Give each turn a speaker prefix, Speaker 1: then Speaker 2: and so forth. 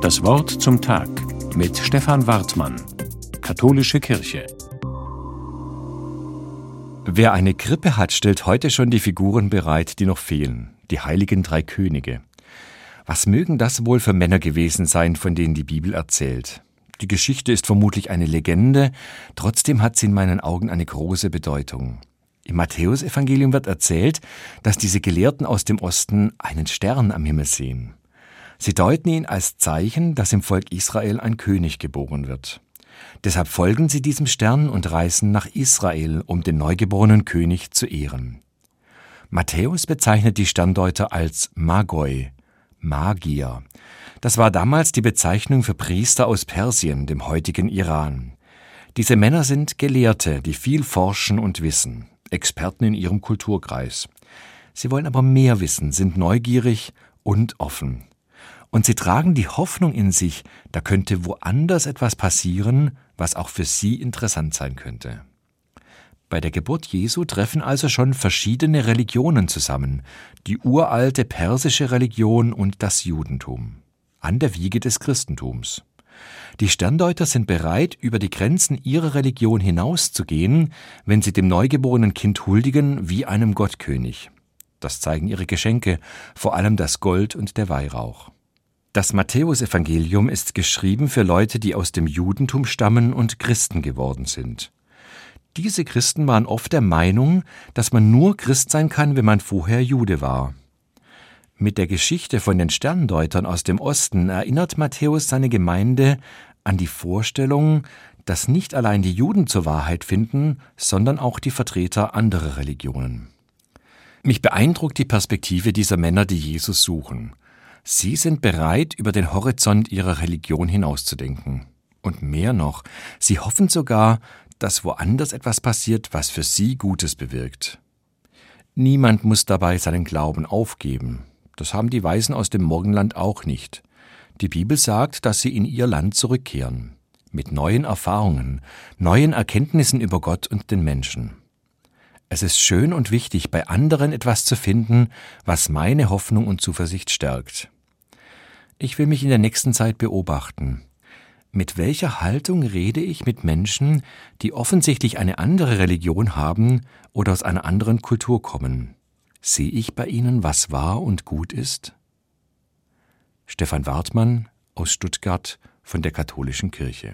Speaker 1: Das Wort zum Tag mit Stefan Wartmann, Katholische Kirche.
Speaker 2: Wer eine Krippe hat, stellt heute schon die Figuren bereit, die noch fehlen, die heiligen drei Könige. Was mögen das wohl für Männer gewesen sein, von denen die Bibel erzählt? Die Geschichte ist vermutlich eine Legende, trotzdem hat sie in meinen Augen eine große Bedeutung. Im Matthäusevangelium wird erzählt, dass diese Gelehrten aus dem Osten einen Stern am Himmel sehen. Sie deuten ihn als Zeichen, dass im Volk Israel ein König geboren wird. Deshalb folgen sie diesem Stern und reisen nach Israel, um den neugeborenen König zu ehren. Matthäus bezeichnet die Sterndeuter als Magoi, Magier. Das war damals die Bezeichnung für Priester aus Persien, dem heutigen Iran. Diese Männer sind Gelehrte, die viel forschen und wissen, Experten in ihrem Kulturkreis. Sie wollen aber mehr wissen, sind neugierig und offen. Und sie tragen die Hoffnung in sich, da könnte woanders etwas passieren, was auch für sie interessant sein könnte. Bei der Geburt Jesu treffen also schon verschiedene Religionen zusammen, die uralte persische Religion und das Judentum, an der Wiege des Christentums. Die Sterndeuter sind bereit, über die Grenzen ihrer Religion hinauszugehen, wenn sie dem neugeborenen Kind huldigen wie einem Gottkönig. Das zeigen ihre Geschenke, vor allem das Gold und der Weihrauch. Das Matthäusevangelium ist geschrieben für Leute, die aus dem Judentum stammen und Christen geworden sind. Diese Christen waren oft der Meinung, dass man nur Christ sein kann, wenn man vorher Jude war. Mit der Geschichte von den Sterndeutern aus dem Osten erinnert Matthäus seine Gemeinde an die Vorstellung, dass nicht allein die Juden zur Wahrheit finden, sondern auch die Vertreter anderer Religionen. Mich beeindruckt die Perspektive dieser Männer, die Jesus suchen. Sie sind bereit, über den Horizont ihrer Religion hinauszudenken. Und mehr noch, sie hoffen sogar, dass woanders etwas passiert, was für sie Gutes bewirkt. Niemand muss dabei seinen Glauben aufgeben. Das haben die Weisen aus dem Morgenland auch nicht. Die Bibel sagt, dass sie in ihr Land zurückkehren. Mit neuen Erfahrungen, neuen Erkenntnissen über Gott und den Menschen. Es ist schön und wichtig, bei anderen etwas zu finden, was meine Hoffnung und Zuversicht stärkt. Ich will mich in der nächsten Zeit beobachten. Mit welcher Haltung rede ich mit Menschen, die offensichtlich eine andere Religion haben oder aus einer anderen Kultur kommen? Sehe ich bei ihnen, was wahr und gut ist? Stefan Wartmann aus Stuttgart von der Katholischen Kirche